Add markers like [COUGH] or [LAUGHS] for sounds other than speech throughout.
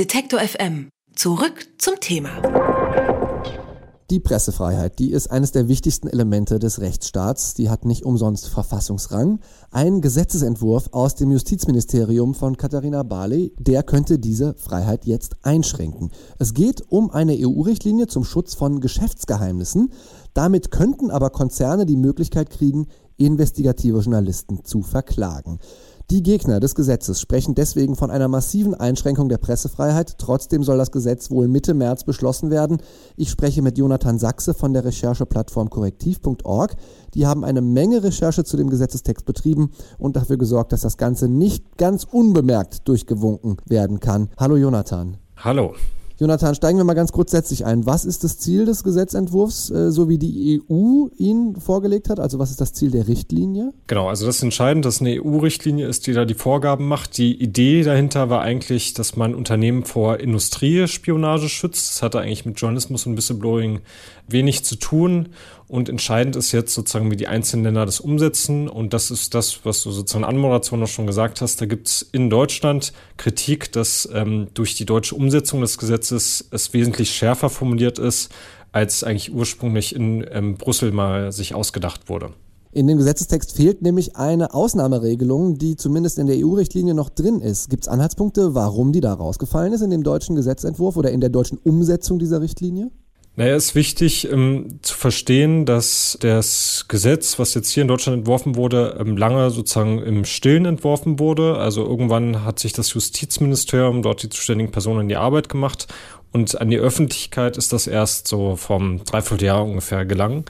Detektor FM. Zurück zum Thema. Die Pressefreiheit, die ist eines der wichtigsten Elemente des Rechtsstaats. Die hat nicht umsonst Verfassungsrang. Ein Gesetzesentwurf aus dem Justizministerium von Katharina Barley, der könnte diese Freiheit jetzt einschränken. Es geht um eine EU-Richtlinie zum Schutz von Geschäftsgeheimnissen. Damit könnten aber Konzerne die Möglichkeit kriegen, investigative Journalisten zu verklagen. Die Gegner des Gesetzes sprechen deswegen von einer massiven Einschränkung der Pressefreiheit. Trotzdem soll das Gesetz wohl Mitte März beschlossen werden. Ich spreche mit Jonathan Sachse von der Rechercheplattform korrektiv.org. Die haben eine Menge Recherche zu dem Gesetzestext betrieben und dafür gesorgt, dass das Ganze nicht ganz unbemerkt durchgewunken werden kann. Hallo Jonathan. Hallo. Jonathan, steigen wir mal ganz grundsätzlich ein. Was ist das Ziel des Gesetzentwurfs, äh, so wie die EU ihn vorgelegt hat? Also was ist das Ziel der Richtlinie? Genau, also das ist entscheidend, dass eine EU-Richtlinie ist, die da die Vorgaben macht. Die Idee dahinter war eigentlich, dass man Unternehmen vor Industriespionage schützt. Das hatte eigentlich mit Journalismus und Whistleblowing wenig zu tun. Und entscheidend ist jetzt sozusagen, wie die einzelnen Länder das umsetzen. Und das ist das, was du sozusagen an Anmoderation noch schon gesagt hast. Da gibt es in Deutschland Kritik, dass ähm, durch die deutsche Umsetzung des Gesetzes es wesentlich schärfer formuliert ist, als eigentlich ursprünglich in ähm, Brüssel mal sich ausgedacht wurde. In dem Gesetzestext fehlt nämlich eine Ausnahmeregelung, die zumindest in der EU-Richtlinie noch drin ist. Gibt es Anhaltspunkte, warum die da rausgefallen ist in dem deutschen Gesetzentwurf oder in der deutschen Umsetzung dieser Richtlinie? Naja, ist wichtig ähm, zu verstehen, dass das Gesetz, was jetzt hier in Deutschland entworfen wurde, ähm, lange sozusagen im Stillen entworfen wurde. Also irgendwann hat sich das Justizministerium dort die zuständigen Personen in die Arbeit gemacht und an die Öffentlichkeit ist das erst so vom Dreivierteljahr ungefähr gelangen.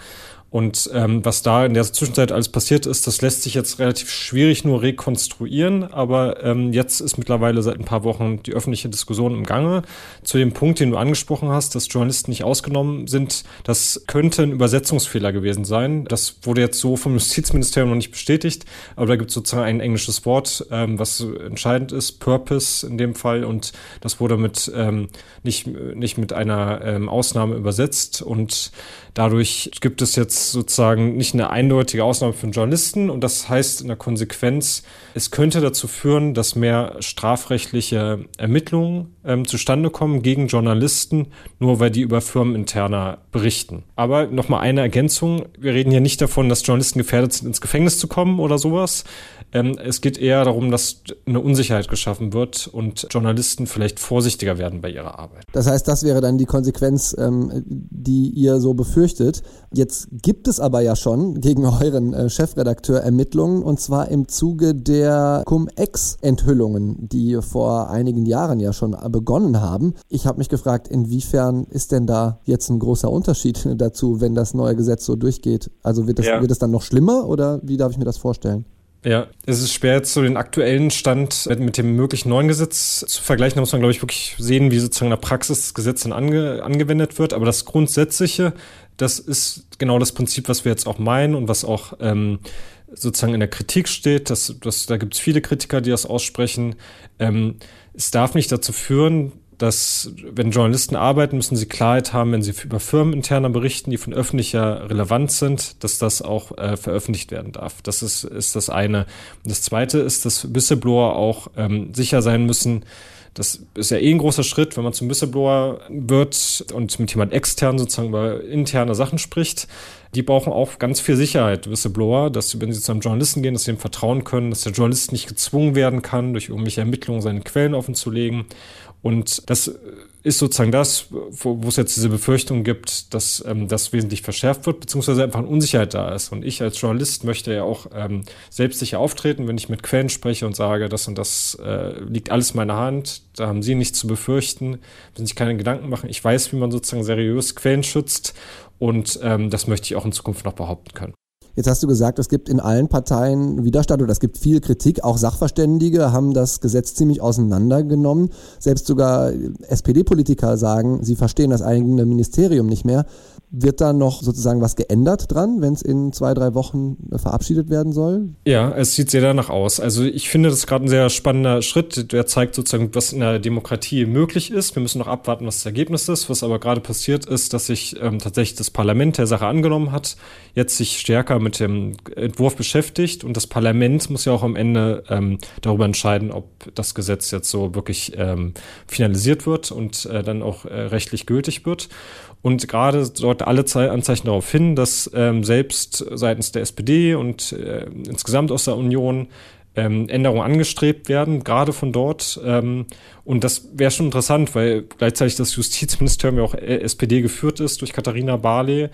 Und ähm, was da in der Zwischenzeit alles passiert ist, das lässt sich jetzt relativ schwierig nur rekonstruieren. Aber ähm, jetzt ist mittlerweile seit ein paar Wochen die öffentliche Diskussion im Gange. Zu dem Punkt, den du angesprochen hast, dass Journalisten nicht ausgenommen sind, das könnte ein Übersetzungsfehler gewesen sein. Das wurde jetzt so vom [LAUGHS] Justizministerium noch nicht bestätigt. Aber da gibt es sozusagen ein englisches Wort, ähm, was entscheidend ist, Purpose in dem Fall. Und das wurde mit ähm, nicht, nicht mit einer ähm, Ausnahme übersetzt. Und dadurch gibt es jetzt sozusagen nicht eine eindeutige Ausnahme für Journalisten und das heißt in der Konsequenz, es könnte dazu führen, dass mehr strafrechtliche Ermittlungen ähm, zustande kommen gegen Journalisten, nur weil die über firmeninterner berichten. Aber nochmal eine Ergänzung, wir reden hier nicht davon, dass Journalisten gefährdet sind, ins Gefängnis zu kommen oder sowas. Ähm, es geht eher darum, dass eine Unsicherheit geschaffen wird und Journalisten vielleicht vorsichtiger werden bei ihrer Arbeit. Das heißt, das wäre dann die Konsequenz, ähm, die ihr so befürchtet. Jetzt gibt es aber ja schon gegen euren äh, Chefredakteur Ermittlungen und zwar im Zuge der Cum-Ex-Enthüllungen, die vor einigen Jahren ja schon begonnen haben. Ich habe mich gefragt, inwiefern ist denn da jetzt ein großer Unterschied [LAUGHS] dazu, wenn das neue Gesetz so durchgeht? Also wird das, ja. wird das dann noch schlimmer oder wie darf ich mir das vorstellen? Ja, es ist schwer jetzt so den aktuellen Stand mit dem möglichen neuen Gesetz zu vergleichen. Da muss man, glaube ich, wirklich sehen, wie sozusagen in der Praxis das Gesetz dann ange angewendet wird. Aber das Grundsätzliche, das ist genau das Prinzip, was wir jetzt auch meinen und was auch ähm, sozusagen in der Kritik steht. Das, das, da gibt es viele Kritiker, die das aussprechen. Ähm, es darf nicht dazu führen, dass wenn Journalisten arbeiten, müssen sie Klarheit haben, wenn sie über firmeninterner berichten, die von öffentlicher Relevanz sind, dass das auch äh, veröffentlicht werden darf. Das ist, ist das eine. Und das zweite ist, dass Whistleblower auch ähm, sicher sein müssen, das ist ja eh ein großer Schritt, wenn man zum Whistleblower wird und mit jemand extern sozusagen über interne Sachen spricht. Die brauchen auch ganz viel Sicherheit, Whistleblower, dass sie, wenn sie zu einem Journalisten gehen, dass sie ihm vertrauen können, dass der Journalist nicht gezwungen werden kann, durch irgendwelche Ermittlungen seine Quellen offenzulegen und das ist sozusagen das, wo, wo es jetzt diese Befürchtung gibt, dass ähm, das wesentlich verschärft wird, beziehungsweise einfach eine Unsicherheit da ist. Und ich als Journalist möchte ja auch ähm, selbstsicher auftreten, wenn ich mit Quellen spreche und sage, das und das äh, liegt alles in meiner Hand, da haben Sie nichts zu befürchten, müssen sich keine Gedanken machen. Ich weiß, wie man sozusagen seriös Quellen schützt und ähm, das möchte ich auch in Zukunft noch behaupten können. Jetzt hast du gesagt, es gibt in allen Parteien Widerstand oder es gibt viel Kritik. Auch Sachverständige haben das Gesetz ziemlich auseinandergenommen. Selbst sogar SPD-Politiker sagen, sie verstehen das eigene Ministerium nicht mehr. Wird da noch sozusagen was geändert dran, wenn es in zwei, drei Wochen verabschiedet werden soll? Ja, es sieht sehr danach aus. Also ich finde das gerade ein sehr spannender Schritt. Der zeigt sozusagen, was in der Demokratie möglich ist. Wir müssen noch abwarten, was das Ergebnis ist. Was aber gerade passiert ist, dass sich ähm, tatsächlich das Parlament der Sache angenommen hat, jetzt sich stärker mit dem Entwurf beschäftigt und das Parlament muss ja auch am Ende ähm, darüber entscheiden, ob das Gesetz jetzt so wirklich ähm, finalisiert wird und äh, dann auch äh, rechtlich gültig wird. Und gerade dort alle Anzeichen darauf hin, dass ähm, selbst seitens der SPD und äh, insgesamt aus der Union ähm, Änderungen angestrebt werden, gerade von dort. Ähm, und das wäre schon interessant, weil gleichzeitig das Justizministerium ja auch äh, SPD geführt ist durch Katharina Barley.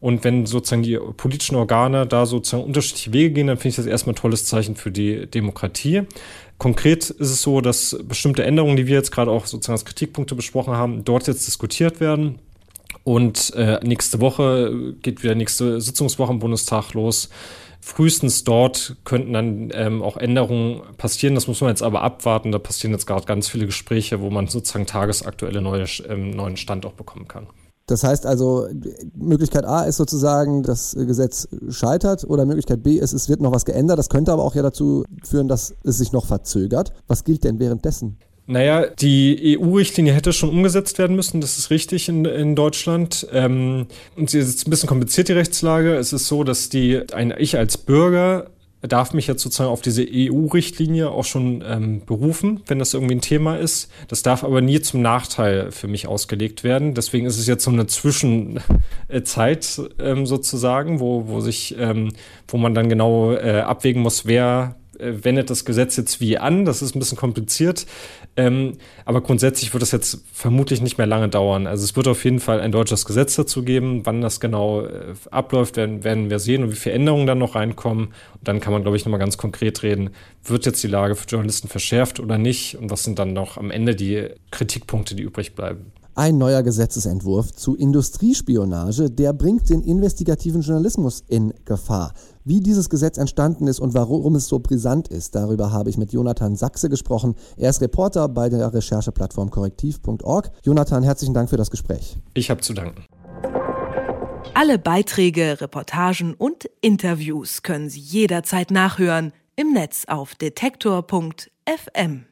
Und wenn sozusagen die politischen Organe da sozusagen unterschiedliche Wege gehen, dann finde ich das erstmal ein tolles Zeichen für die Demokratie. Konkret ist es so, dass bestimmte Änderungen, die wir jetzt gerade auch sozusagen als Kritikpunkte besprochen haben, dort jetzt diskutiert werden. Und äh, nächste Woche geht wieder nächste Sitzungswoche im Bundestag los. Frühestens dort könnten dann ähm, auch Änderungen passieren. Das muss man jetzt aber abwarten. Da passieren jetzt gerade ganz viele Gespräche, wo man sozusagen tagesaktuelle neue, ähm, neuen Stand auch bekommen kann. Das heißt also, Möglichkeit A ist sozusagen, das Gesetz scheitert oder Möglichkeit B ist, es wird noch was geändert. Das könnte aber auch ja dazu führen, dass es sich noch verzögert. Was gilt denn währenddessen? Naja, die EU-Richtlinie hätte schon umgesetzt werden müssen, das ist richtig in, in Deutschland. Ähm, und sie ist ein bisschen kompliziert, die Rechtslage. Es ist so, dass die, ein, ich als Bürger darf mich jetzt sozusagen auf diese EU-Richtlinie auch schon ähm, berufen, wenn das irgendwie ein Thema ist. Das darf aber nie zum Nachteil für mich ausgelegt werden. Deswegen ist es jetzt so eine Zwischenzeit ähm, sozusagen, wo, wo sich, ähm, wo man dann genau äh, abwägen muss, wer äh, wendet das Gesetz jetzt wie an. Das ist ein bisschen kompliziert. Ähm, aber grundsätzlich wird das jetzt vermutlich nicht mehr lange dauern. Also es wird auf jeden Fall ein deutsches Gesetz dazu geben. Wann das genau äh, abläuft, werden, werden wir sehen und wie viele Änderungen dann noch reinkommen. Und dann kann man, glaube ich, nochmal ganz konkret reden. Wird jetzt die Lage für Journalisten verschärft oder nicht? Und was sind dann noch am Ende die Kritikpunkte, die übrig bleiben? Ein neuer Gesetzesentwurf zu Industriespionage, der bringt den investigativen Journalismus in Gefahr. Wie dieses Gesetz entstanden ist und warum es so brisant ist, darüber habe ich mit Jonathan Sachse gesprochen. Er ist Reporter bei der Rechercheplattform korrektiv.org. Jonathan, herzlichen Dank für das Gespräch. Ich habe zu danken. Alle Beiträge, Reportagen und Interviews können Sie jederzeit nachhören im Netz auf detektor.fm.